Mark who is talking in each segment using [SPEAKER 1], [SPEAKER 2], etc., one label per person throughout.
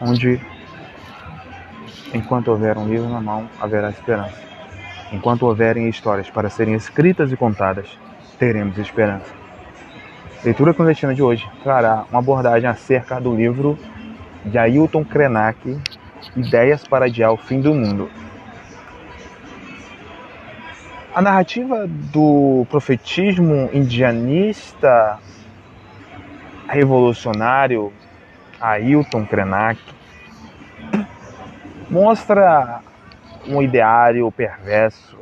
[SPEAKER 1] onde, enquanto houver um livro na mão, haverá esperança. Enquanto houverem histórias para serem escritas e contadas, teremos esperança. Leitura clandestina de hoje trará uma abordagem acerca do livro de Ailton Krenak, Ideias para Adiar o Fim do Mundo. A narrativa do profetismo indianista revolucionário Ailton Krenak mostra um ideário perverso,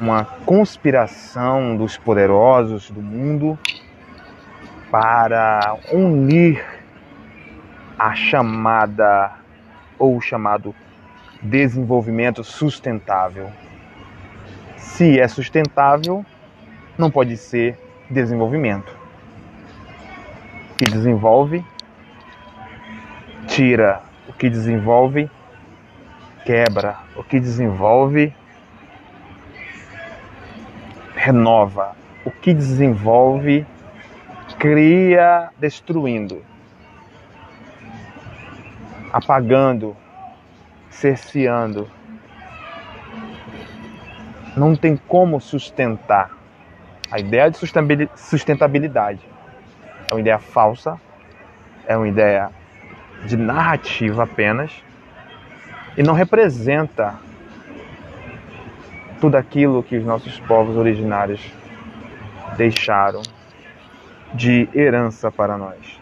[SPEAKER 1] uma conspiração dos poderosos do mundo para unir a chamada ou chamado desenvolvimento sustentável. Se é sustentável, não pode ser desenvolvimento. Que desenvolve, tira. O que desenvolve, quebra. O que desenvolve, renova. O que desenvolve, cria destruindo, apagando, cerceando não tem como sustentar. A ideia de sustentabilidade é uma ideia falsa, é uma ideia de narrativa apenas e não representa tudo aquilo que os nossos povos originários deixaram de herança para nós.